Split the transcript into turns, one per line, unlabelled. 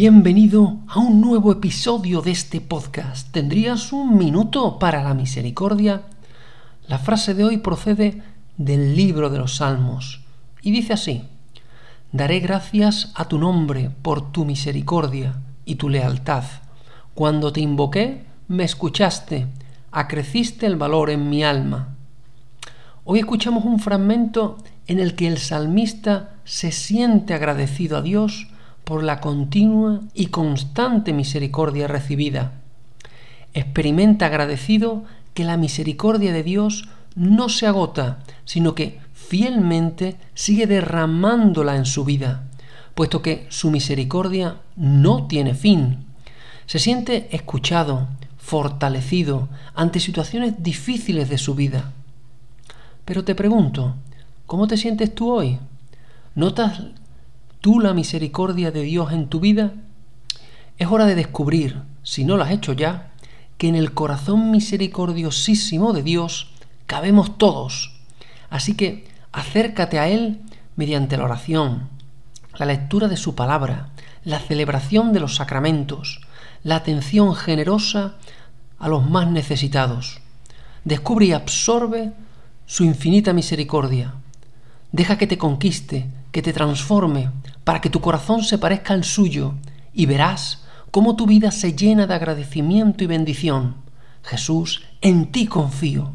Bienvenido a un nuevo episodio de este podcast. ¿Tendrías un minuto para la misericordia? La frase de hoy procede del libro de los Salmos y dice así, Daré gracias a tu nombre por tu misericordia y tu lealtad. Cuando te invoqué, me escuchaste, acreciste el valor en mi alma. Hoy escuchamos un fragmento en el que el salmista se siente agradecido a Dios por la continua y constante misericordia recibida. Experimenta agradecido que la misericordia de Dios no se agota, sino que fielmente sigue derramándola en su vida, puesto que su misericordia no tiene fin. Se siente escuchado, fortalecido ante situaciones difíciles de su vida. Pero te pregunto, ¿cómo te sientes tú hoy? ¿Notas tú la misericordia de Dios en tu vida? Es hora de descubrir, si no lo has hecho ya, que en el corazón misericordiosísimo de Dios cabemos todos. Así que acércate a Él mediante la oración, la lectura de su palabra, la celebración de los sacramentos, la atención generosa a los más necesitados. Descubre y absorbe su infinita misericordia. Deja que te conquiste, que te transforme, para que tu corazón se parezca al suyo y verás cómo tu vida se llena de agradecimiento y bendición. Jesús, en ti confío.